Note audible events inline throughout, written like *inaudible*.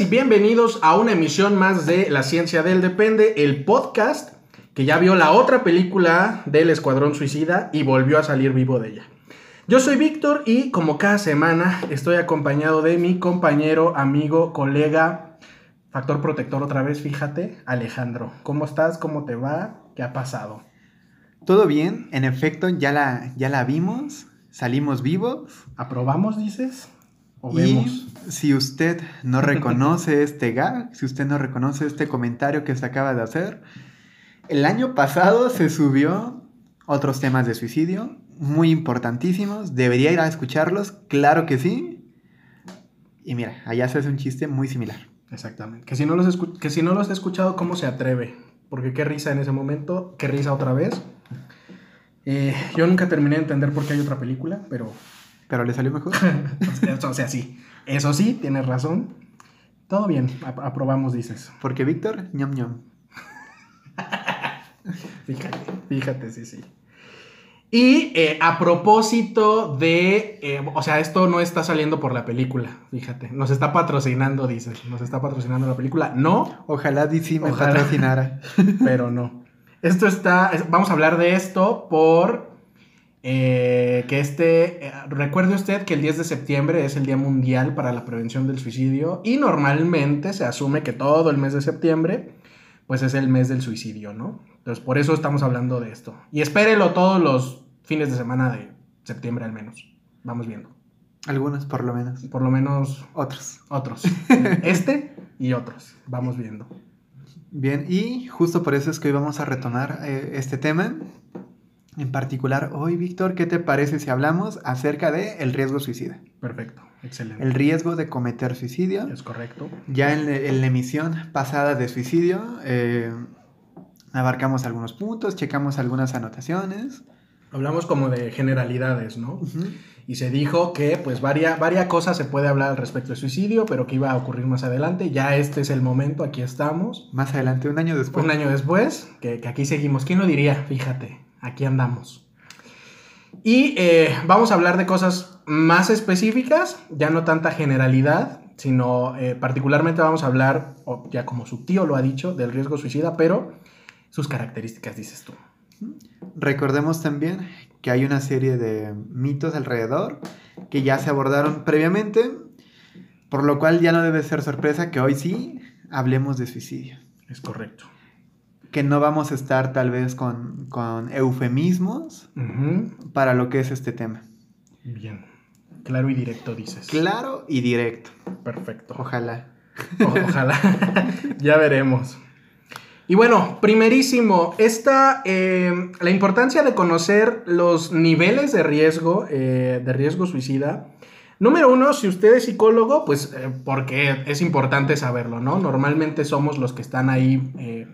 Y bienvenidos a una emisión más de La Ciencia del Depende, el podcast que ya vio la otra película del Escuadrón Suicida y volvió a salir vivo de ella. Yo soy Víctor y como cada semana estoy acompañado de mi compañero, amigo, colega, factor protector otra vez, fíjate, Alejandro. ¿Cómo estás? ¿Cómo te va? ¿Qué ha pasado? Todo bien, en efecto, ya la, ya la vimos, salimos vivos. ¿Aprobamos, dices? ¿O vemos? si usted no reconoce *laughs* este gag, si usted no reconoce este comentario que se acaba de hacer, el año pasado se subió otros temas de suicidio, muy importantísimos. Debería ir a escucharlos, claro que sí. Y mira, allá se hace un chiste muy similar. Exactamente. Que si no los, que si no los he escuchado, ¿cómo se atreve? Porque qué risa en ese momento, qué risa otra vez. Eh, yo nunca terminé de entender por qué hay otra película, pero... Pero le salió mejor. *laughs* o sea, sí. Eso sí, tienes razón. Todo bien, aprobamos, dices. Porque Víctor, ñom ñom. *laughs* fíjate, fíjate, sí, sí. Y eh, a propósito de, eh, o sea, esto no está saliendo por la película, fíjate, nos está patrocinando, dices, nos está patrocinando la película, no. Ojalá DC me patrocinara. *laughs* Pero no. Esto está, vamos a hablar de esto por eh, que este, recuerde usted que el 10 de septiembre es el Día Mundial para la Prevención del Suicidio y normalmente se asume que todo el mes de septiembre, pues es el mes del suicidio, ¿no? Entonces, por eso estamos hablando de esto. Y espérelo todos los fines de semana de septiembre al menos. Vamos viendo. Algunos, por lo menos. Por lo menos. Otros. Otros. este y otros. Vamos viendo. Bien, y justo por eso es que hoy vamos a retomar eh, este tema. En particular, hoy, Víctor, ¿qué te parece si hablamos acerca del el riesgo suicida? Perfecto, excelente. El riesgo de cometer suicidio. Es correcto. Ya en, la emisión pasada de suicidio, eh, abarcamos algunos puntos, checamos algunas anotaciones. Hablamos como de generalidades, ¿no? Y se dijo que pues varias, varias cosas se puede hablar al respecto de suicidio, pero que iba a ocurrir más adelante. Ya este es el momento, aquí estamos. Más adelante, un año después. Un año después, que, aquí seguimos. ¿Quién lo diría? Fíjate, aquí andamos. Y eh, vamos a hablar de cosas más específicas, ya no tanta generalidad, sino eh, particularmente vamos a hablar, ya como su tío lo ha dicho, del riesgo suicida, pero sus características, dices tú. Recordemos también que hay una serie de mitos alrededor que ya se abordaron previamente, por lo cual ya no debe ser sorpresa que hoy sí hablemos de suicidio. Es correcto. Que no vamos a estar tal vez con, eufemismos para lo que es este tema. Bien. Claro y directo, dices. Claro y directo. Perfecto. Ojalá. ojalá. *laughs* ya veremos. Y bueno, primerísimo, esta, eh, la importancia de conocer los niveles de riesgo, eh, de riesgo suicida. Número uno, si usted es psicólogo, pues eh, porque es importante saberlo, ¿no? Normalmente somos los que están ahí,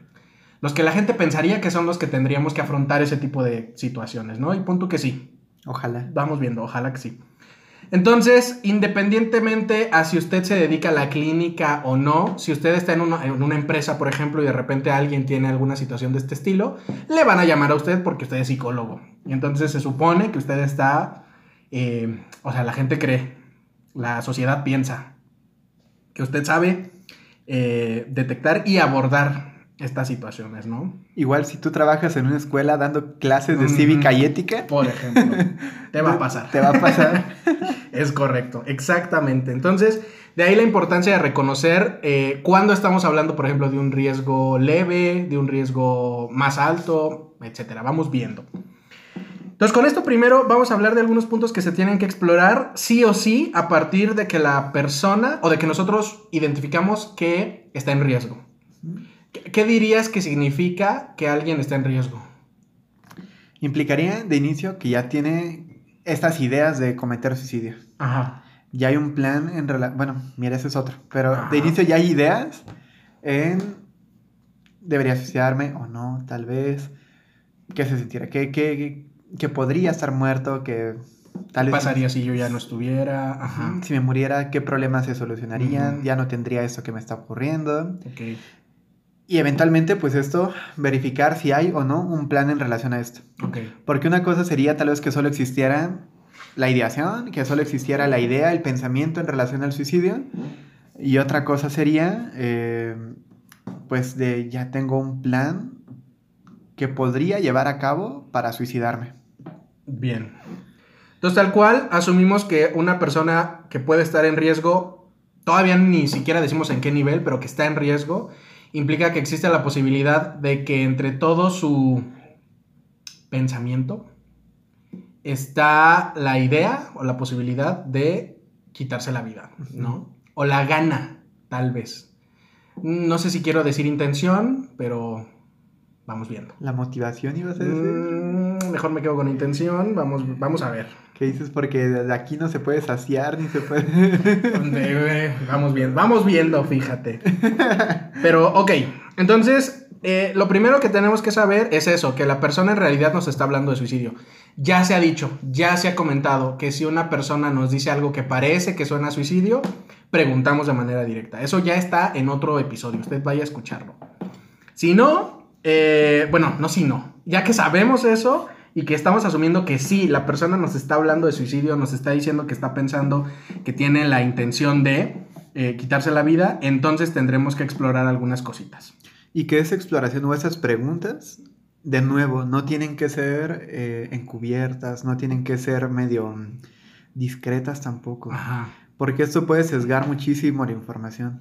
los que la gente pensaría que son los que tendríamos que afrontar ese tipo de situaciones, ¿no? Y punto que sí. Ojalá. Vamos viendo, ojalá que sí. Entonces, independientemente a si usted se dedica a la clínica o no, si usted está en una, empresa, por ejemplo, y de repente alguien tiene alguna situación de este estilo, le van a llamar a usted porque usted es psicólogo. Y entonces se supone que usted está, eh, o sea, la gente cree, la sociedad piensa que usted sabe eh, detectar y abordar estas situaciones, ¿no? Igual si tú trabajas en una escuela dando clases de cívica y ética. Por ejemplo, te va a *laughs* pasar. Te va a pasar. *laughs* es correcto, exactamente. Entonces, de ahí la importancia de reconocer eh, cuándo estamos hablando, por ejemplo, de un riesgo leve, de un riesgo más alto, etcétera. Vamos viendo. Entonces, con esto primero vamos a hablar de algunos puntos que se tienen que explorar sí o sí a partir de que la persona o de que nosotros identificamos que está en riesgo. ¿Qué dirías que significa que alguien está en riesgo? Implicaría de inicio que ya tiene estas ideas de cometer suicidio. Ajá. ya hay un plan en relación... Bueno, mira, ese es otro. Pero Ajá. de inicio ya hay ideas en... ¿Debería suicidarme o no? Tal vez. ¿Qué se sentirá? ¿Qué, qué, qué podría estar muerto? ¿Qué tal ¿Qué vez... pasaría si yo ya no estuviera? Ajá. Si me muriera, ¿qué problemas se solucionarían? Ya no tendría esto que me está ocurriendo. Ok. Y eventualmente, pues esto, verificar si hay o no un plan en relación a esto. Porque una cosa sería tal vez que solo existiera la ideación, que solo existiera la idea, el pensamiento en relación al suicidio. Y otra cosa sería, eh, pues de ya tengo un plan que podría llevar a cabo para suicidarme. Bien. Entonces, tal cual, asumimos que una persona que puede estar en riesgo, todavía ni siquiera decimos en qué nivel, pero que está en riesgo, implica que existe la posibilidad de que entre todo su pensamiento está la idea o la posibilidad de quitarse la vida, ¿no? O la gana, tal vez. No sé si quiero decir intención, pero vamos viendo. La motivación, ibas a decir. Mm, mejor me quedo con intención. Vamos, vamos a ver. ¿Qué dices? Porque de aquí no se puede saciar ni se puede... Vamos bien, vamos viendo, fíjate. Pero, ok, entonces, eh, lo primero que tenemos que saber es eso, que la persona en realidad nos está hablando de suicidio. Ya se ha dicho, ya se ha comentado que si una persona nos dice algo que parece que suena a suicidio, preguntamos de manera directa. Eso ya está en otro episodio, usted vaya a escucharlo. Si no, eh, bueno, no si no, ya que sabemos eso y que estamos asumiendo que sí, la persona nos está hablando de suicidio, nos está diciendo que está pensando que tiene la intención de eh, quitarse la vida, entonces tendremos que explorar algunas cositas. Y que esa exploración o esas preguntas, de nuevo, no tienen que ser eh, encubiertas, no tienen que ser medio mm, discretas tampoco. Ajá, Porque esto puede sesgar muchísimo la información.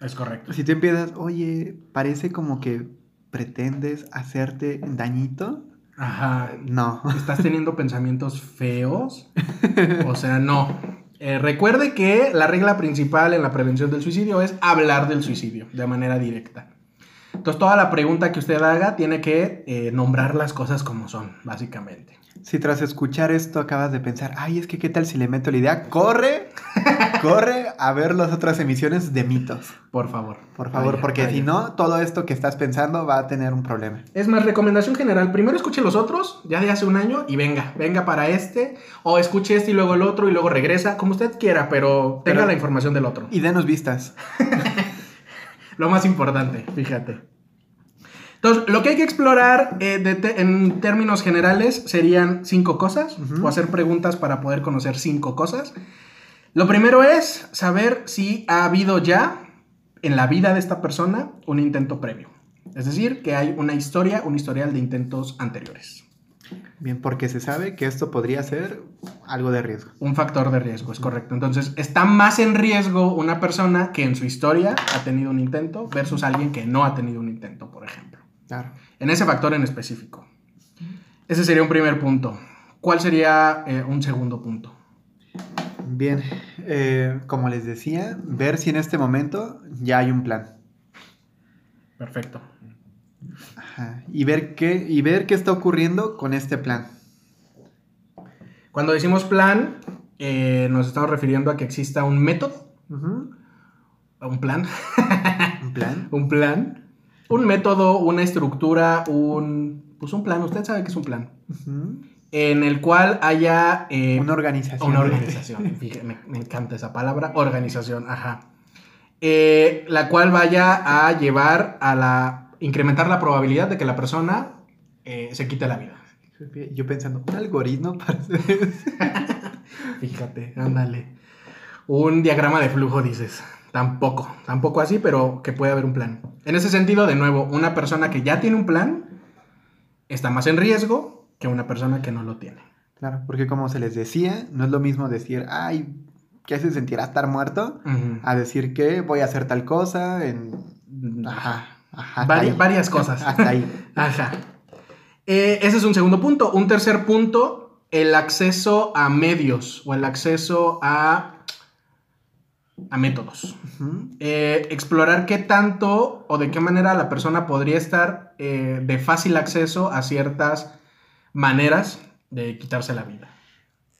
es correcto. Si tú empiezas, oye, parece como que pretendes hacerte dañito. Ajá, No. ¿estás *laughs* teniendo pensamientos feos? O sea, no. Eh, recuerde que la regla principal en la prevención del suicidio es hablar del suicidio de manera directa. Entonces, toda la pregunta que usted haga tiene que eh, nombrar las cosas como son, básicamente. Si tras escuchar esto acabas de pensar, ay, es que qué tal si le meto la idea, corre, *laughs* corre a ver las otras emisiones de mitos. Por favor. Por favor, Vaya, porque vaya. si no, todo esto que estás pensando va a tener un problema. Es más, recomendación general. Primero escuche los otros, ya de hace un año, y venga, venga para este. O escuche este y luego el otro y luego regresa, como usted quiera, pero tenga Pero- la información del otro. Y denos vistas. *laughs* Lo más importante, fíjate. Entonces, lo que hay que explorar eh, de te- en términos generales serían cinco cosas, o hacer preguntas para poder conocer cinco cosas. Lo primero es saber si ha habido ya en la vida de esta persona un intento previo. Es decir, que hay una historia, un historial de intentos anteriores. Bien, porque se sabe que esto podría ser algo de riesgo. Un factor de riesgo, es correcto. Entonces, está más en riesgo una persona que en su historia ha tenido un intento versus alguien que no ha tenido un intento, por ejemplo. Claro. En ese factor en específico. Ese sería un primer punto. ¿Cuál sería eh, un segundo punto? Bien, eh, como les decía, ver si en este momento ya hay un plan. Perfecto. Ajá, Y ver qué, y ver qué está ocurriendo con este plan. Cuando decimos plan, eh, nos estamos refiriendo a que exista un método, un plan, ¿Un plan? *laughs* un plan, un método, una estructura, un... Pues un plan, usted sabe que es un plan. En el cual haya... eh, Una organización. Una organización, *laughs* fíjate, me, me encanta esa palabra, organización, ajá. Eh, la cual vaya a llevar a la... incrementar la probabilidad de que la persona eh, se quite la vida. Yo pensando, un algoritmo para? *laughs* Fíjate, ándale. Un diagrama de flujo, dices. Tampoco, tampoco así, pero que puede haber un plan. En ese sentido, de nuevo, una persona que ya tiene un plan está más en riesgo que una persona que no lo tiene. Claro, porque como se les decía, no es lo mismo decir, ay, ¿qué se sentirá estar muerto? A decir que voy a hacer tal cosa en... Ajá, ajá. hasta Vari- ahí. varias cosas. *laughs* Hasta ahí. *laughs* Ajá. Eh, ese es un segundo punto. Un tercer punto, el acceso a medios o el acceso a, a métodos. Eh, explorar qué tanto o de qué manera la persona podría estar eh, de fácil acceso a ciertas maneras de quitarse la vida.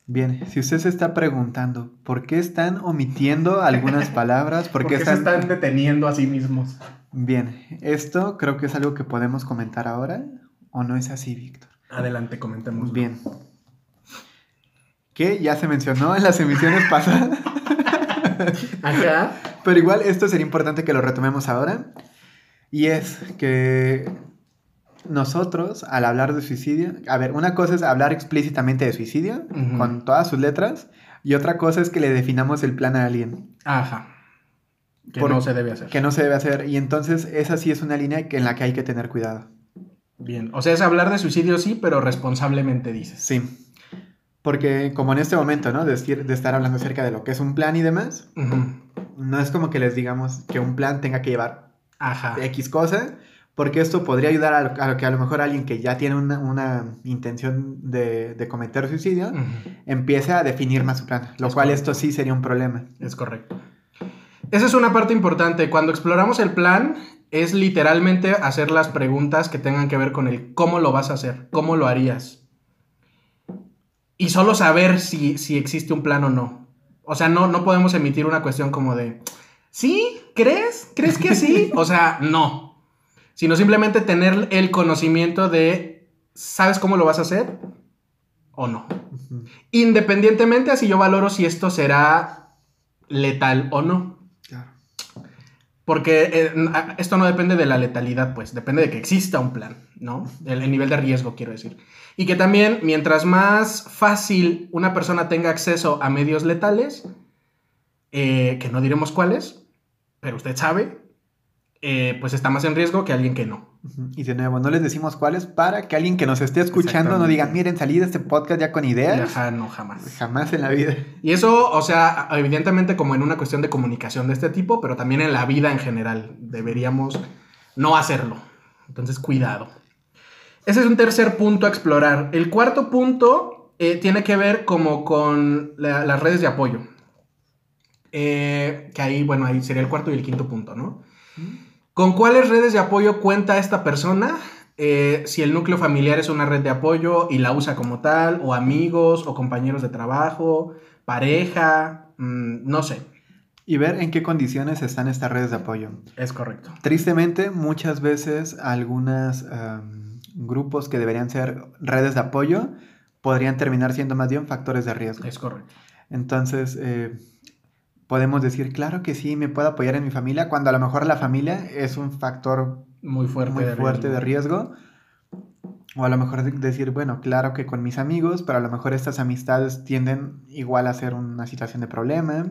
Bien, si usted se está preguntando por qué están omitiendo algunas *laughs* palabras, por qué, ¿Por qué se están deteniendo a sí mismos. Bien, esto creo que es algo que podemos comentar ahora, ¿o no es así, Víctor? Adelante, comentemos. Bien. Que ya se mencionó en las emisiones pasadas. *laughs* Ajá. Pero igual esto sería importante que lo retomemos ahora. Y es que nosotros, al hablar de suicidio, a ver, una cosa es hablar explícitamente de suicidio, con todas sus letras, y otra cosa es que le definamos el plan a alguien, Ajá. Que Por- no se debe hacer. que no se debe hacer. Y entonces esa sí es una línea que- en la que hay que tener cuidado. Bien. O sea, es hablar de suicidio, sí, pero responsablemente dices. Sí. Porque como en este momento, ¿no? De, decir- de estar hablando acerca de lo que es un plan y demás, no es como que les digamos que un plan tenga que llevar Ajá. X cosa, porque esto podría ayudar a, lo- que a lo mejor alguien que ya tiene una, una intención de, de cometer suicidio empiece a definir más su plan, lo Es cual correcto. esto sí sería un problema. Es correcto. Esa es una parte importante. Cuando exploramos el plan, es literalmente hacer las preguntas que tengan que ver con el cómo lo vas a hacer, cómo lo harías. Y solo saber si, si existe un plan o no. O sea, no, no podemos emitir una cuestión como de, ¿sí? ¿Crees? ¿Crees que sí? *laughs* O sea, no. Sino simplemente tener el conocimiento de, ¿sabes cómo lo vas a hacer? ¿O no? Independientemente a si yo valoro si esto será letal o no. Claro. Porque eh, esto no depende de la letalidad, pues, depende de que exista un plan, ¿no? El, el nivel de riesgo, quiero decir. Y que también, mientras más fácil una persona tenga acceso a medios letales, eh, que no diremos cuáles, pero usted sabe, eh, pues está más en riesgo que alguien que no. Y de nuevo, no les decimos cuáles para que alguien que nos esté escuchando no diga, miren, salí de este podcast ya con ideas. Ajá, no, jamás. Jamás en la vida. Y eso, o sea, evidentemente como en una cuestión de comunicación de este tipo, pero también en la vida en general. Deberíamos no hacerlo. Entonces, cuidado. Ese es un tercer punto a explorar. El cuarto punto eh, tiene que ver como con la- las redes de apoyo. Eh, que ahí, bueno, ahí sería el cuarto y el quinto punto, ¿no? ¿Con cuáles redes de apoyo cuenta esta persona? Eh, si el núcleo familiar es una red de apoyo y la usa como tal, o amigos, o compañeros de trabajo, pareja, mm, no sé. Y ver en qué condiciones están estas redes de apoyo. Es correcto. Tristemente, muchas veces algunos grupos que deberían ser redes de apoyo podrían terminar siendo más bien factores de riesgo. Es correcto. Entonces, eh, podemos decir, claro que sí, me puedo apoyar en mi familia, cuando a lo mejor la familia es un factor Muy fuerte. muy de fuerte riesgo. de riesgo. O a lo mejor de- decir, bueno, claro que con mis amigos, pero a lo mejor estas amistades tienden igual a ser una situación de problema.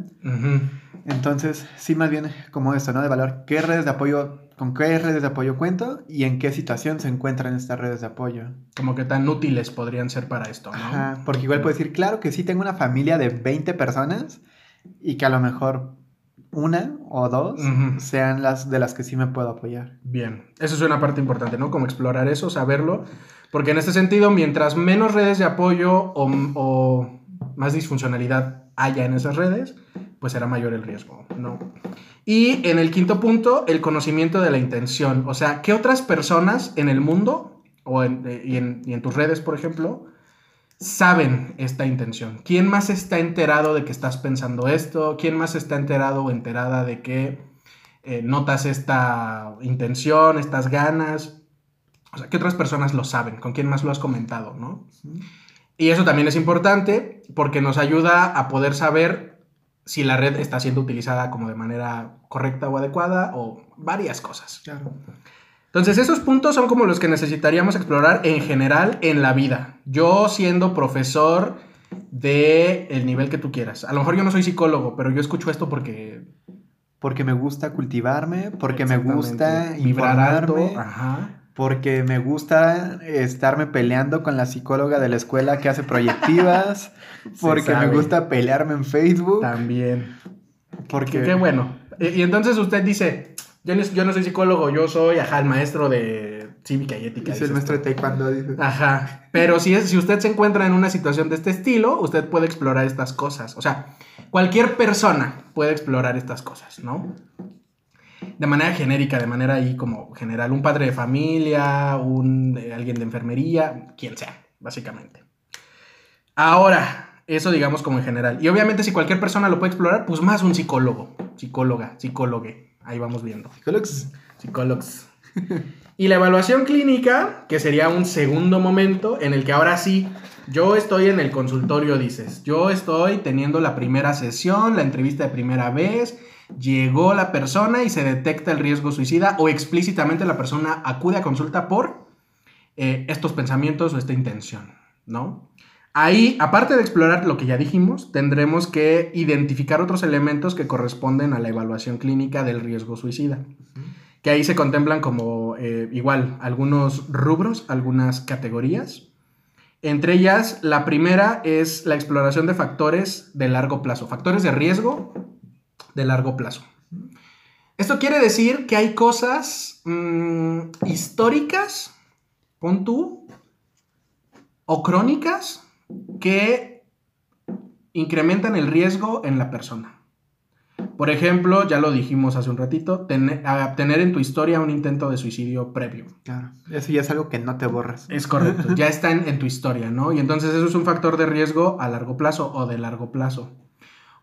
Entonces, sí, más bien como esto, ¿no? De valor, ¿qué redes de apoyo, con qué redes de apoyo cuento y en qué situación se encuentran estas redes de apoyo? Como que tan útiles podrían ser para esto, ¿no? Ajá, porque igual puedo decir, claro que sí tengo una familia de 20 personas y que a lo mejor una o dos sean las de las que sí me puedo apoyar. Bien, eso es una parte importante, ¿no? Como explorar eso, saberlo, porque en este sentido, mientras menos redes de apoyo o, o más disfuncionalidad haya en esas redes, pues será mayor el riesgo, ¿no? Y en el quinto punto, el conocimiento de la intención, o sea, ¿qué otras personas en el mundo o en, eh, y, en, y en tus redes, por ejemplo, saben esta intención? ¿Quién más está enterado de que estás pensando esto? ¿Quién más está enterado o enterada de que eh, notas esta intención, estas ganas? O sea, ¿qué otras personas lo saben? ¿Con quién más lo has comentado, no? Y eso también es importante porque nos ayuda a poder saber si la red está siendo utilizada como de manera correcta o adecuada o varias cosas. Claro. Entonces, esos puntos son como los que necesitaríamos explorar en general en la vida. Yo siendo profesor de el nivel que tú quieras. A lo mejor yo no soy psicólogo, pero yo escucho esto porque Porque me gusta cultivarme, porque me gusta vibrar alto. Ajá. porque me gusta estarme peleando con la psicóloga de la escuela que hace proyectivas, *laughs* porque me gusta pelearme en Facebook, También. porque Qué, qué bueno. Y, y entonces usted dice, yo no, yo no soy psicólogo, yo soy, ajá, el maestro de cívica y ética. es el maestro de taekwondo. Ajá. Pero si, es, si usted se encuentra en una situación de este estilo, usted puede explorar estas cosas. O sea, cualquier persona puede explorar estas cosas, ¿no? De manera genérica, de manera ahí como general. Un padre de familia, un, eh, alguien de enfermería, quien sea, básicamente. Ahora, Eso digamos como en general. Y obviamente si cualquier persona lo puede explorar, pues más un psicólogo, psicóloga, psicólogue. Ahí vamos viendo. Psicólogos. Psicólogos. y la evaluación clínica, que sería un segundo momento en el que ahora sí, yo estoy en el consultorio, dices, yo estoy teniendo la primera sesión, la entrevista de primera vez, llegó la persona y se detecta el riesgo suicida o explícitamente la persona acude a consulta por eh, estos pensamientos o esta intención, ¿no? Ahí, aparte de explorar lo que ya dijimos, tendremos que identificar otros elementos que corresponden a la evaluación clínica del riesgo suicida. Que ahí se contemplan como eh, igual algunos rubros, algunas categorías. Entre ellas, la primera es la exploración de factores de largo plazo, factores de riesgo de largo plazo. Esto quiere decir que hay cosas mm, históricas, pon tú, o crónicas, que incrementan el riesgo en la persona. Por ejemplo, ya lo dijimos hace un ratito, tener, en tu historia un intento de suicidio previo. Claro, eso ya es algo que no te borras. Es correcto, ya *laughs* está en, en, tu historia, ¿no? Y entonces eso es un factor de riesgo a largo plazo o de largo plazo.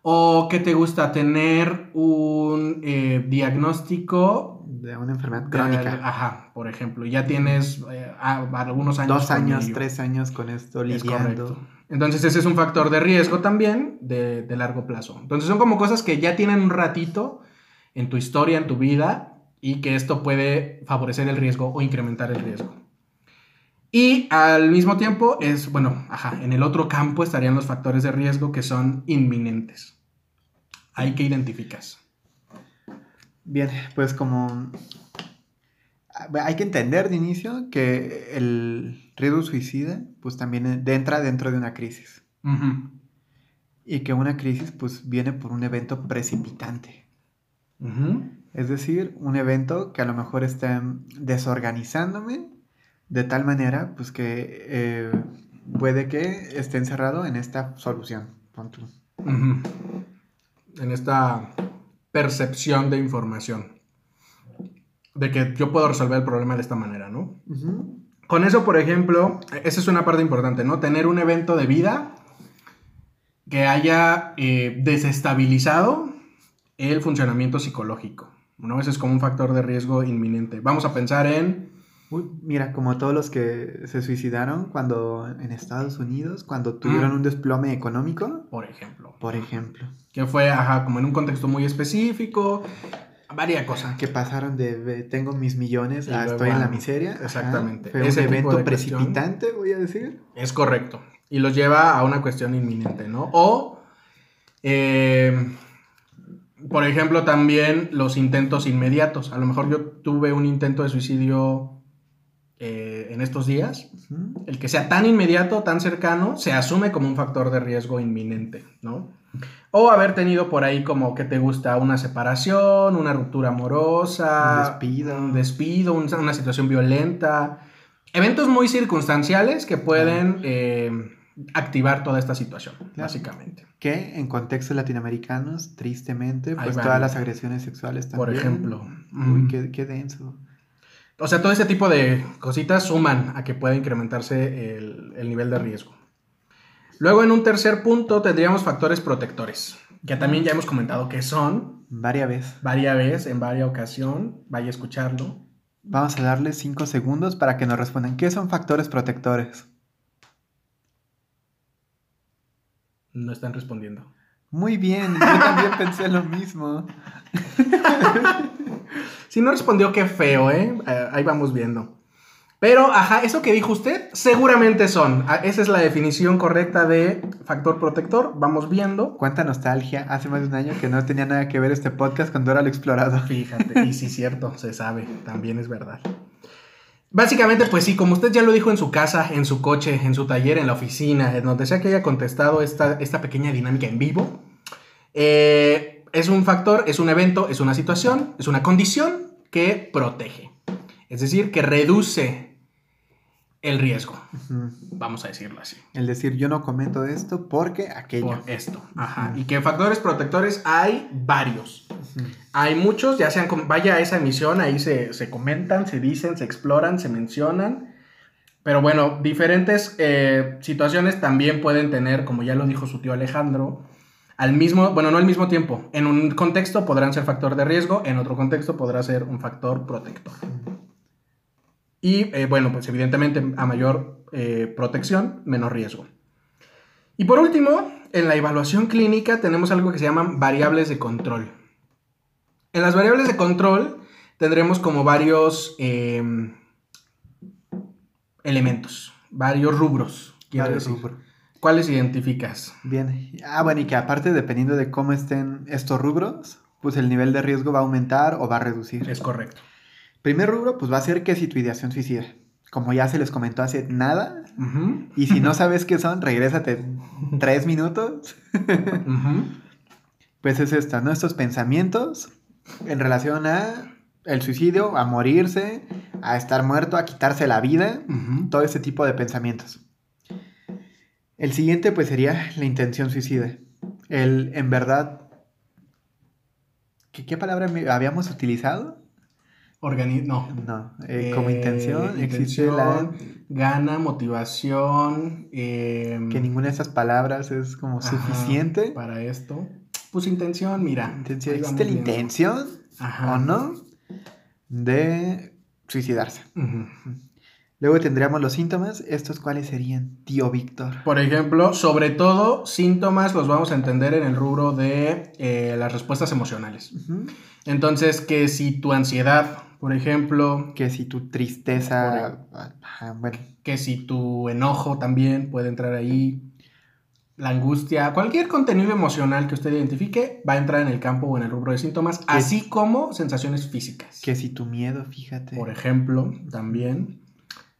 O que te gusta tener un eh, diagnóstico de una enfermedad crónica. ajá, por ejemplo. Ya tienes eh, algunos años. Dos años, tres años con esto lidiando. Entonces ese es un factor de riesgo también de, de, largo plazo. Entonces son como cosas que ya tienen un ratito en tu historia, en tu vida, y que esto puede favorecer el riesgo o incrementar el riesgo. Y al mismo tiempo es, bueno, ajá, en el otro campo estarían los factores de riesgo que son inminentes. Hay que identificas. Bien, pues como hay que entender de inicio que el riesgo suicida pues también entra dentro de una crisis. Y que una crisis pues viene por un evento precipitante. Es decir, un evento que a lo mejor está desorganizándome de tal manera, pues que eh, puede que esté encerrado en esta solución. En esta percepción de información. De que yo puedo resolver el problema de esta manera, ¿no? Con eso, por ejemplo, esa es una parte importante, ¿no? Tener un evento de vida que haya eh, desestabilizado el funcionamiento psicológico, ¿no? Ese es como un factor de riesgo inminente. Vamos a pensar en mira, como todos los que se suicidaron cuando en Estados Unidos, cuando tuvieron un desplome económico. Por ejemplo. Por ejemplo. Que fue, ajá, como en un contexto muy específico, varias cosas. Que pasaron de, tengo mis millones a estoy en la miseria. Exactamente. fue Ese un evento precipitante, voy a decir. Es correcto. Y los lleva a una cuestión inminente, ¿no? O, eh, por ejemplo, también los intentos inmediatos. A lo mejor yo tuve un intento de suicidio eh, en estos días, el que sea tan inmediato, tan cercano, se asume como un factor de riesgo inminente, ¿no? O haber tenido por ahí como que te gusta una separación, una ruptura amorosa, un despido, un despido una situación violenta, eventos muy circunstanciales que pueden eh, activar toda esta situación, básicamente. Que en contextos latinoamericanos, tristemente, pues todas las agresiones sexuales también. Por ejemplo. Uy, qué, qué denso. O sea, todo ese tipo de cositas suman a que pueda incrementarse el, nivel de riesgo. Luego, en un tercer punto, tendríamos factores protectores, que también ya hemos comentado que son. Varias veces. Varias veces, en varias ocasión. Vaya a escucharlo. Vamos a darle cinco segundos para que nos respondan. ¿Qué son factores protectores? No están respondiendo. Muy bien, yo también pensé lo mismo. *laughs* si no respondió, qué feo, ¿eh? ¿eh? Ahí vamos viendo. Pero, ajá, eso que dijo usted, seguramente son. Ah, esa es la definición correcta de factor protector. Vamos viendo. Cuánta nostalgia. Hace más de un año que no tenía nada que ver este podcast cuando era el explorado. Fíjate, y sí, cierto, se sabe, también es verdad. Básicamente, pues sí, como usted ya lo dijo en su casa, en su coche, en su taller, en la oficina, en donde sea que haya contestado esta, esta pequeña dinámica en vivo, eh, es un factor, es un evento, es una situación, es una condición que protege. Es decir, que reduce el riesgo. Vamos a decirlo así. El decir, yo no comento esto porque aquello. Por esto. Ajá. Y que factores protectores hay varios. Hay muchos, ya sean, vaya a esa emisión, ahí se, comentan, se dicen, se exploran, se mencionan. Pero bueno, diferentes eh, situaciones también pueden tener, como ya lo dijo su tío Alejandro, al mismo, bueno, no al mismo tiempo. En un contexto podrán ser factor de riesgo, en otro contexto podrá ser un factor protector. Y eh, bueno, pues evidentemente a mayor eh, protección, menos riesgo. Y por último, en la evaluación clínica tenemos algo que se llaman variables de control. En las variables de control tendremos como varios em, elementos, varios rubros. Varios rubros. ¿Cuáles identificas? Bien. Ah, bueno, y que aparte, dependiendo de cómo estén estos rubros, pues el nivel de riesgo va a aumentar o va a reducir. Es correcto. Primer rubro, pues va a ser que si tu ideación suicida. Como ya se les comentó hace nada, y si no sabes qué son, regrésate tres minutos. *laughs* Pues es esto, ¿no? Estos pensamientos en relación a el suicidio, a morirse, a estar muerto, a quitarse la vida, todo ese tipo de pensamientos. El siguiente pues sería la intención suicida. El en verdad... ¿Qué, qué palabra habíamos utilizado? Organi- no. No, eh, como Eh, intención existe la... Gana, motivación. em, Que ninguna de esas palabras es como ajá, suficiente. Para esto. Pues intención, mira. Intención- ¿Existe la intención Ajá. o no de suicidarse? Ujú. Luego tendríamos los síntomas. ¿Estos cuáles serían, tío Víctor? Por ejemplo, sobre todo, síntomas los vamos a entender en el rubro de eh, las respuestas emocionales. Entonces, que si tu ansiedad, por ejemplo, Que si tu tristeza... bueno, que si tu enojo también puede entrar ahí, la angustia, cualquier contenido emocional que usted identifique va a entrar en el campo o en el rubro de síntomas, así como sensaciones físicas. que si tu miedo, fíjate. Por ejemplo, también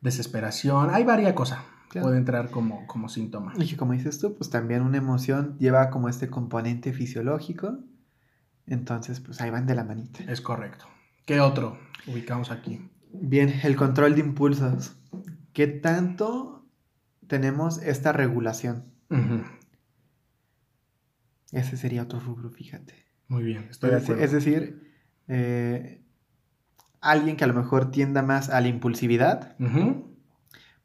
desesperación, hay varias cosas. Claro. Puede entrar como, como síntoma. Y como dices tú, pues también una emoción lleva como este componente fisiológico. Entonces, pues ahí van de la manita. Es correcto. ¿Qué otro ubicamos aquí? Bien, el control de impulsos. ¿Qué tanto tenemos esta regulación? Ese sería otro rubro, fíjate. Muy bien, estoy de Es, acuerdo. es decir, eh, alguien que a lo mejor tienda más a la impulsividad,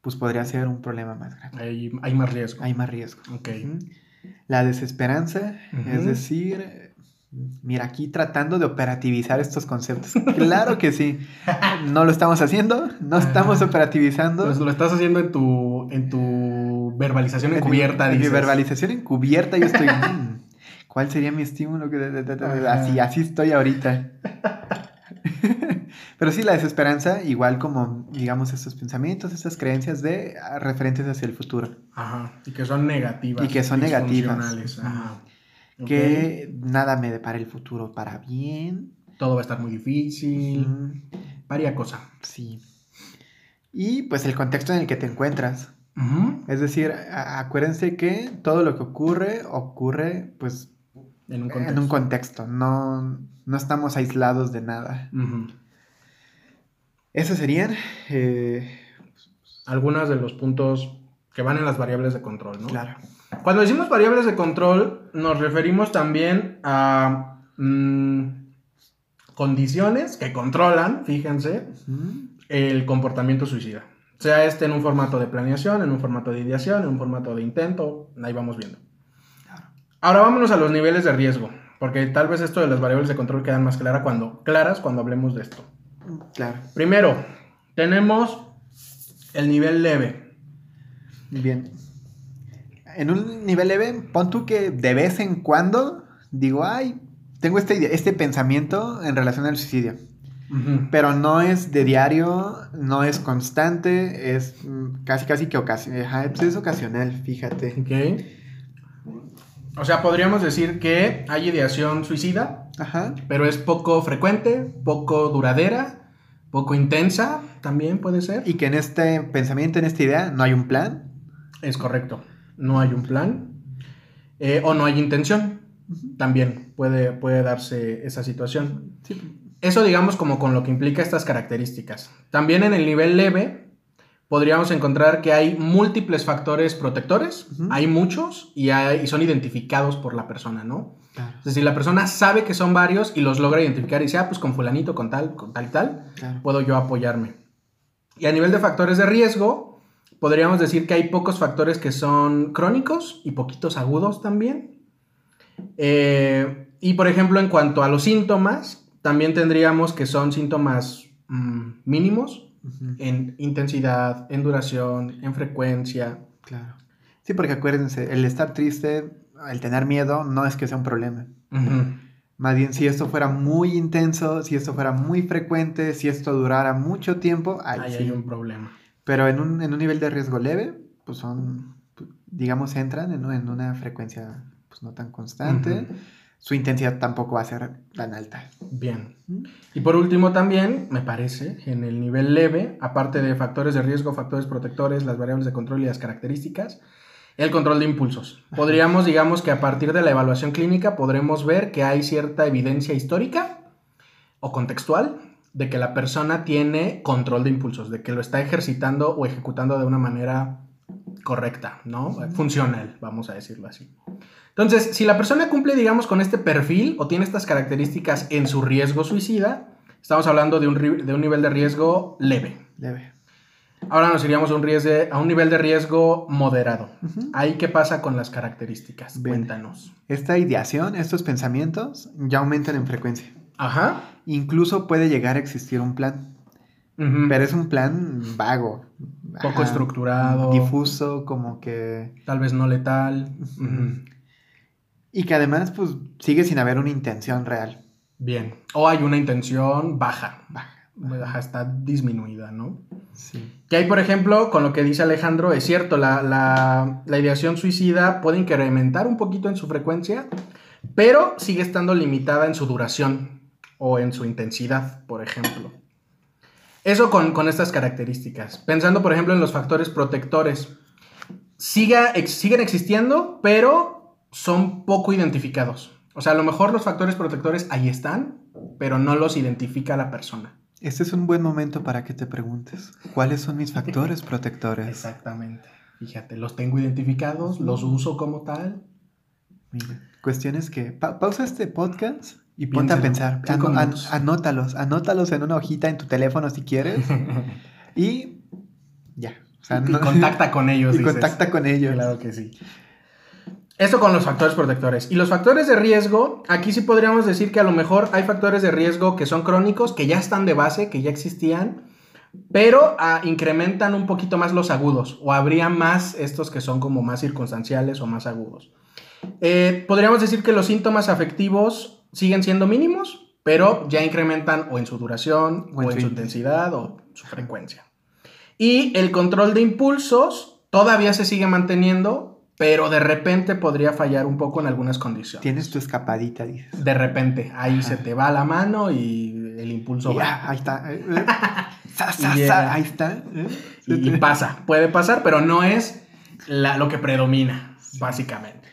pues podría ser un problema más grande. hay, hay más riesgo. Hay más riesgo. Ok. Ujú. La desesperanza, es decir, mira, aquí tratando de operativizar estos conceptos. Claro que sí. No lo estamos haciendo, no estamos operativizando. Pues lo estás haciendo en tu, en tu verbalización En mi- encubierta, en mi dices. verbalización encubierta, yo estoy. "Mm, ¿Cuál sería mi estímulo? Así, así estoy ahorita. Pero sí, la desesperanza, igual como, digamos, estos pensamientos, estas creencias de ah, referentes hacia el futuro. Ajá. Y que son negativas. Y que son negativas. Ajá. Que nada me depara el futuro para bien. Todo va a estar muy difícil. Varia cosa. Sí. Y pues el contexto en el que te encuentras. Ujú. Es decir, acuérdense que todo lo que ocurre, ocurre pues En un en contexto. un contexto. No, no estamos aislados de nada. Ujú. Esos serían, eh, Algunos de los puntos que van en las variables de control, ¿no? claro. Cuando decimos variables de control, nos referimos también a mm, condiciones que controlan, fíjense, el comportamiento suicida. Sea este en un formato de planeación, en un formato de ideación, en un formato de intento, ahí vamos viendo. Ahora vámonos a los niveles de riesgo, porque tal vez esto de las variables de control quedan más clara cuando, claras cuando hablemos de esto. Claro. Primero, tenemos el nivel leve. Bien. En un nivel leve, pon tú que de vez en cuando digo, ay, tengo este, ide- este pensamiento en relación al suicidio. Pero no es de diario, no es constante, es mm, casi casi que ocasional. Ajá, pues es ocasional, fíjate. Ok. O sea, podríamos decir que hay ideación suicida, Ajá. pero es poco frecuente, poco duradera, poco intensa, también puede ser. Y que en este pensamiento, en esta idea, no hay un plan. Es correcto. No hay un plan. eh, o no hay intención. También puede, puede darse esa situación. Sí. Eso digamos como con lo que implica estas características. También en el nivel leve podríamos encontrar que hay múltiples factores protectores, hay muchos y, hay- y son identificados por la persona, ¿no? Claro, Es decir, la persona sabe que son varios y los logra identificar y dice, ah, pues con fulanito, con tal, con tal y tal, claro. puedo yo apoyarme. Y a nivel de factores de riesgo, podríamos decir que hay pocos factores que son crónicos y poquitos agudos también. Eh, y por ejemplo, en cuanto a los síntomas, también tendríamos que son síntomas mm, mínimos En intensidad, en duración, en frecuencia. Claro. Sí, porque acuérdense, el estar triste, el tener miedo, no es que sea un problema. Ujú. Más bien, si esto fuera muy intenso, si esto fuera muy frecuente, si esto durara mucho tiempo, ahí Ahí sí. hay un problema. Pero en un, en un nivel de riesgo leve, pues son, pues, digamos, entran en, en una frecuencia pues, no tan constante. Ujú. Su intensidad tampoco va a ser tan alta. Bien. Y por último también, me parece, en el nivel leve, aparte de factores de riesgo, factores protectores, las variables de control y las características, el control de impulsos. Podríamos, digamos que a partir de la evaluación clínica podremos ver que hay cierta evidencia histórica o contextual de que la persona tiene control de impulsos, de que lo está ejercitando o ejecutando de una manera correcta, ¿no? Funcional, vamos a decirlo así. Entonces, si la persona cumple, digamos, con este perfil o tiene estas características en su riesgo suicida, estamos hablando de un, de un nivel de riesgo leve. Leve. Ahora nos iríamos a un, riesgo, a un nivel de riesgo moderado. Ahí, ¿qué pasa con las características? Bien. Cuéntanos. Esta ideación, estos pensamientos, ya aumentan en frecuencia. Ajá. Incluso puede llegar a existir un plan, pero es un plan vago. Poco Ajá, estructurado. Difuso, como que... Tal vez no letal. Y que además, pues, sigue sin haber una intención real. Bien. O hay una intención baja. Baja. Baja, está disminuida, ¿no? Sí. Que hay, por ejemplo, con lo que dice Alejandro, es cierto, la, la- la ideación suicida puede incrementar un poquito en su frecuencia, pero sigue estando limitada en su duración o en su intensidad, por ejemplo. Eso con, con estas características. Pensando, por ejemplo, en los factores protectores. Siga, ex- siguen existiendo, pero son poco identificados. O sea, a lo mejor los factores protectores ahí están, pero no los identifica la persona. Este es un buen momento para que te preguntes, ¿cuáles son mis factores *laughs* protectores? Exactamente. Fíjate, los tengo identificados, los uso como tal. Mira, cuestiones que... pa- pausa este podcast y ponte a pensar. An- anótalos, anótalos en una hojita en tu teléfono si quieres. *laughs* y ya. O sea, y no- *laughs* contacta con ellos. y dices. contacta con ellos. Claro que sí. Esto con los factores protectores. Y los factores de riesgo, aquí sí podríamos decir que a lo mejor hay factores de riesgo que son crónicos, que ya están de base, que ya existían, pero ah, incrementan un poquito más los agudos, o habría más estos que son como más circunstanciales o más agudos. Eh, podríamos decir que los síntomas afectivos siguen siendo mínimos, pero ya incrementan o en su duración, o en, su intensidad, o su frecuencia. Y el control de impulsos todavía se sigue manteniendo, pero de repente podría fallar un poco en algunas condiciones. Tienes tu escapadita, dices. De repente, ahí Ajá. se te va la mano y el impulso Y va. ya, ahí está. eh, eh. *laughs* *laughs* Sa, sa, Y sa, llega. ahí está. eh. Y, pasa, puede pasar, pero no es la- lo que predomina, básicamente.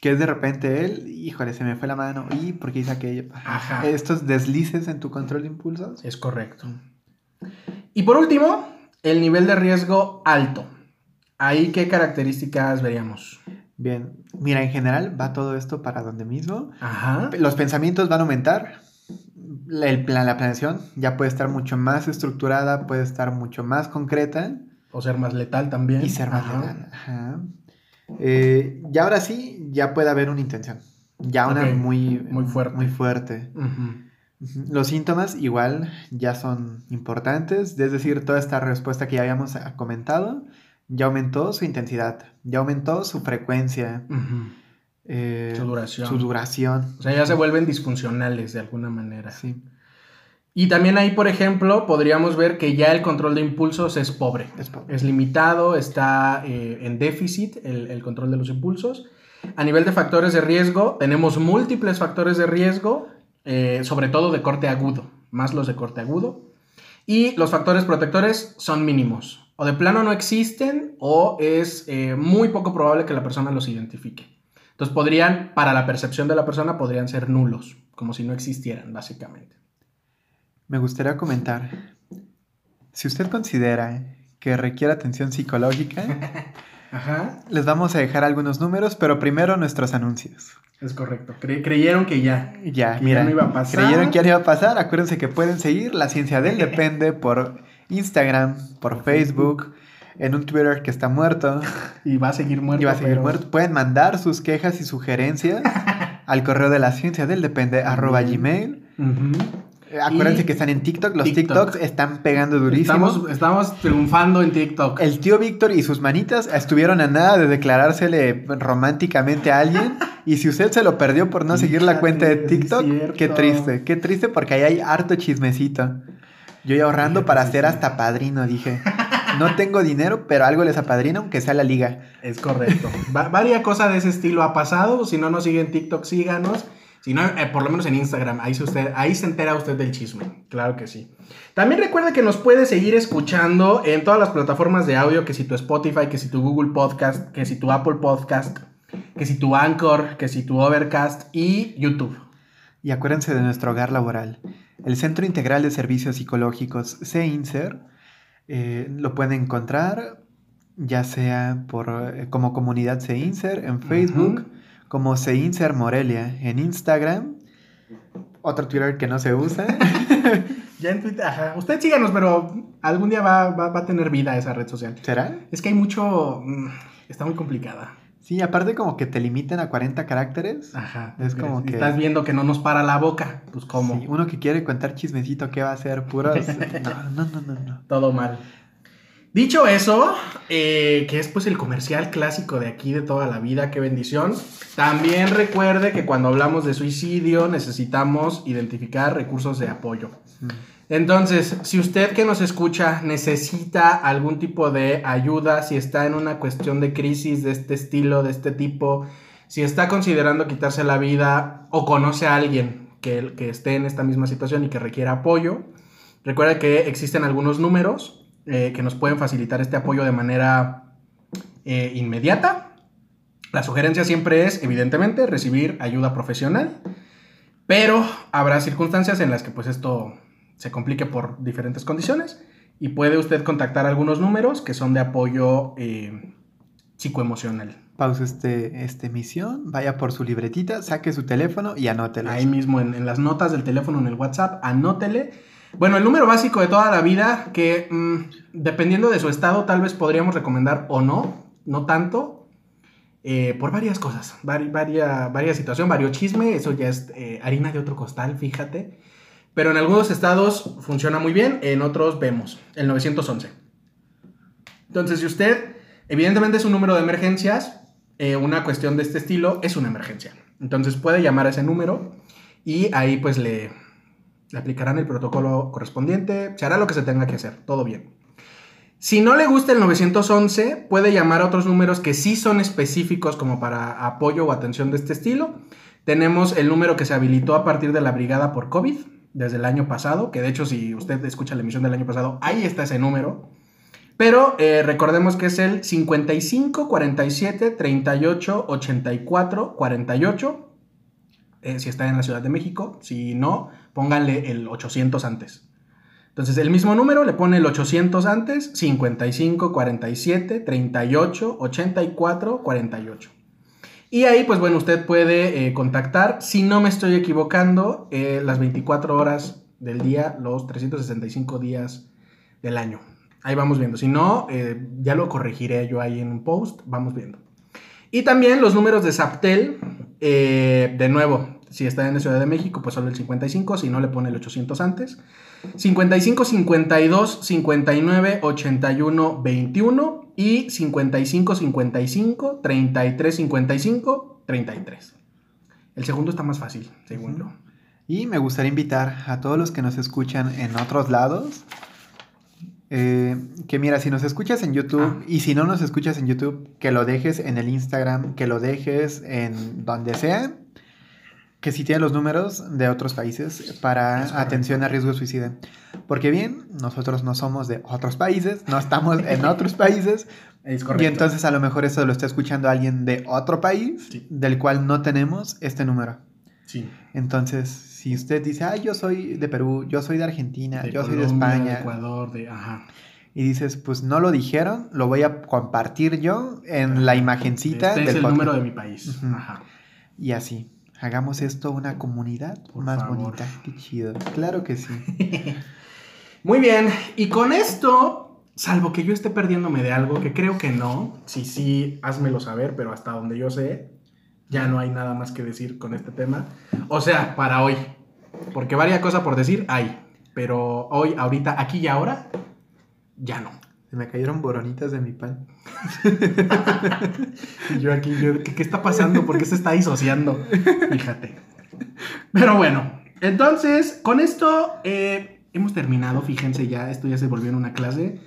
Que es de repente él, híjole, se me fue la mano. ¿Y por qué hice aquello? Ajá. Estos deslices en tu control de impulsos. Es correcto. Y por último, el nivel de riesgo alto. Ahí, ¿qué características veríamos? Bien, mira, en general va todo esto para donde mismo. Ajá. Los pensamientos van a aumentar. La, el plan, la planeación ya puede estar mucho más estructurada, puede estar mucho más concreta O ser más letal también. y ser más Ajá. letal. Ajá. Eh, y ahora sí, ya puede haber una intención. Ya una muy, muy fuerte. Muy fuerte. Los síntomas igual ya son importantes, es decir, toda esta respuesta que ya habíamos comentado ya aumentó su intensidad, ya aumentó su frecuencia, eh, Su duración. su duración. O sea, ya se vuelven disfuncionales de alguna manera. Sí, Y también ahí, por ejemplo, podríamos ver que ya el control de impulsos es pobre. es limitado, está eh, en déficit el, el control de los impulsos. A nivel de factores de riesgo, tenemos múltiples factores de riesgo, eh, sobre todo de corte agudo, más los de corte agudo. Y los factores protectores son mínimos. O de plano no existen o es eh, muy poco probable que la persona los identifique. Entonces podrían, para la percepción de la persona, podrían ser nulos, como si no existieran, básicamente. Me gustaría comentar, si usted considera que requiere atención psicológica, *laughs* Ajá, les vamos a dejar algunos números, pero primero nuestros anuncios. es correcto. Cre- creyeron que ya. Ya, Que mira, ya no iba a pasar. creyeron que ya no iba a pasar. Acuérdense que pueden seguir La Ciencia del Depende *laughs* por Instagram, por Facebook. en un Twitter que está muerto. Y va a seguir muerto. Y va a seguir pero- muerto. Pueden mandar sus quejas y sugerencias *laughs* al correo de la ciencia del depende arroba gmail. Eh, Acuérdense Y que están en TikTok. Los TikTok. TikToks están pegando durísimo. Estamos, estamos triunfando en TikTok. El tío Víctor y sus manitas estuvieron a nada de declarársele románticamente a alguien. Y si usted se lo perdió por no seguir la cuenta de TikTok, qué triste, qué triste porque ahí hay harto chismecito. Yo ya ahorrando Fíjate, para ser hasta padrino, dije. No tengo dinero, pero algo les apadrino, aunque sea la liga. Es correcto. Va- varia cosa de ese estilo ha pasado. Si no nos sigue en TikTok, síganos. Si no, eh, por lo menos en Instagram, ahí se, usted, ahí se entera usted del chisme. Claro que sí. También recuerde que nos puede seguir escuchando en todas las plataformas de audio, que si tu Spotify, que si tu Google Podcast, que si tu Apple Podcast, que si tu Anchor, que si tu Overcast y YouTube. Y acuérdense de nuestro hogar laboral. El Centro Integral de Servicios Psicológicos, CINSER, eh, lo pueden encontrar ya sea por, eh, como comunidad CINSER en Facebook. Como CINSER Morelia en Instagram, otro Twitter que no se usa. *laughs* Ya en Twitter, ajá. Usted síganos, pero algún día va, va- va a tener vida esa red social. ¿Será? Es que hay mucho... mm, Está muy complicada. Sí, aparte como que te limiten a 40 caracteres. Ajá. Es como que- Estás viendo que no nos para la boca. Pues cómo. Sí, uno que quiere contar chismecito, ¿qué va a hacer? Puros... No, *laughs* no, no, no. no. Todo mal. Dicho eso, eh, que es pues el comercial clásico de aquí de toda la vida, qué bendición. También recuerde que cuando hablamos de suicidio necesitamos identificar recursos de apoyo. Mm. Entonces, si usted que nos escucha necesita algún tipo de ayuda, si está en una cuestión de crisis de este estilo, de este tipo, si está considerando quitarse la vida o conoce a alguien que, que esté en esta misma situación y que requiera apoyo, recuerda que existen algunos números eh, que nos pueden facilitar este apoyo de manera eh, inmediata. La sugerencia siempre es, evidentemente, recibir ayuda profesional, pero habrá circunstancias en las que pues esto se complique por diferentes condiciones y puede usted contactar algunos números que son de apoyo eh, psicoemocional. Pausa este, esta emisión, vaya por su libretita, saque su teléfono y anótelo. Ahí mismo en, en las notas del teléfono, en el WhatsApp, anótele. Bueno, el número básico de toda la vida, que mm, dependiendo de su estado, tal vez podríamos recomendar o no, no tanto, eh, por varias cosas, vari- varia- varias situaciones, varios chisme, eso ya es eh, harina de otro costal, fíjate. Pero en algunos estados funciona muy bien, en otros vemos el 911. Entonces, si usted, evidentemente es un número de emergencias, eh, una cuestión de este estilo es una emergencia. Entonces puede llamar a ese número y ahí pues le, le aplicarán el protocolo correspondiente, se hará lo que se tenga que hacer, todo bien. Si no le gusta el 911, puede llamar a otros números que sí son específicos como para apoyo o atención de este estilo. Tenemos el número que se habilitó a partir de la brigada por COVID desde el año pasado, que de hecho si usted escucha la emisión del año pasado, ahí está ese número. Pero eh, recordemos que es el 55 47 38 84 48. Eh, si está en la Ciudad de México. Si no, pónganle el 800 antes. Entonces, el mismo número le pone el 800 antes, 55 47 38 84 48. Y ahí, pues bueno, usted puede eh, contactar, si no me estoy equivocando, eh, las 24 horas del día, los 365 días del año. Ahí vamos viendo. Si no, eh, ya lo corregiré yo ahí en un post. Vamos viendo. Y también los números de Zaptel. Eh, de nuevo, si está en la Ciudad de México, pues solo el 55. Si no, le pone el 800 antes. 55 52 59 81 21 y 55 55 33 55 33. El segundo está más fácil, según yo. Y me gustaría invitar a todos los que nos escuchan en otros lados. Eh, que mira, si nos escuchas en YouTube Ah. y si no nos escuchas en YouTube, que lo dejes en el Instagram, que lo dejes en donde sea. Que si tienes los números de otros países para atención a riesgo suicida. Porque bien, nosotros no somos de otros países, no estamos en otros países. *laughs* Es Y entonces a lo mejor eso lo está escuchando alguien de otro país Sí. del cual no tenemos este número. Sí. Entonces, si usted dice, ay, yo soy de Perú, yo soy de Argentina, De yo soy de España, De Ecuador, de. Ajá. y dices, pues no lo dijeron, lo voy a compartir yo en la imagencita Este es del el podcast. número de mi país. Ajá. Y así, hagamos esto una comunidad Por más favor. bonita. Qué chido. Claro que sí. *laughs* Muy bien, y con esto salvo que yo esté perdiéndome de algo, que creo que no, sí, sí, házmelo saber, pero hasta donde yo sé, ya no hay nada más que decir con este tema. O sea, para hoy, porque varias cosas por decir hay, pero hoy, ahorita, aquí y ahora, ya no. Se me cayeron boronitas de mi pan. *laughs* Y yo aquí, yo, ¿qué, qué está pasando? ¿Por qué se está disociando? Fíjate. Pero bueno, entonces, con esto eh, hemos terminado. Fíjense ya, esto ya se volvió en una clase.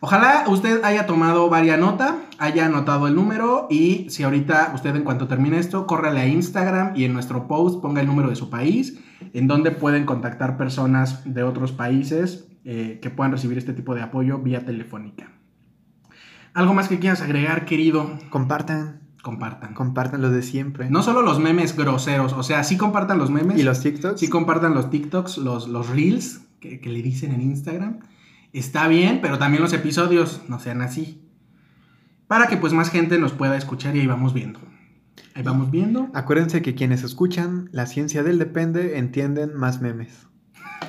Ojalá usted haya tomado varias nota, haya anotado el número y si ahorita usted en cuanto termine esto, córrale a Instagram y en nuestro post ponga el número de su país, en donde pueden contactar personas de otros países eh, que puedan recibir este tipo de apoyo vía telefónica. ¿Algo más que quieras agregar, querido? Compartan, Compartan. compartan lo de siempre. No solo los memes groseros, o sea, sí compartan los memes. ¿Y los TikToks? Sí compartan los TikToks, los, los Reels, que, que le dicen en Instagram. Está bien, pero también los episodios no sean así. Para que pues más gente nos pueda escuchar y ahí vamos viendo. Ahí vamos viendo. Acuérdense que quienes escuchan la ciencia del depende entienden más memes.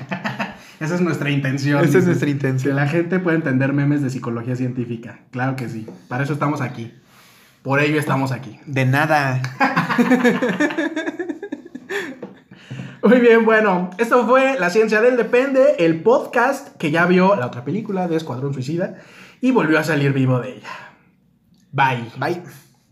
*laughs* Esa es nuestra intención. Esa es nuestra Que intención. la gente pueda entender memes de psicología científica. Claro que sí. Para eso estamos aquí. Por ello estamos aquí. De nada. *laughs* Muy bien, bueno, esto fue La Ciencia del Depende, el podcast que ya vio la otra película de Escuadrón Suicida y volvió a salir vivo de ella. Bye. Bye.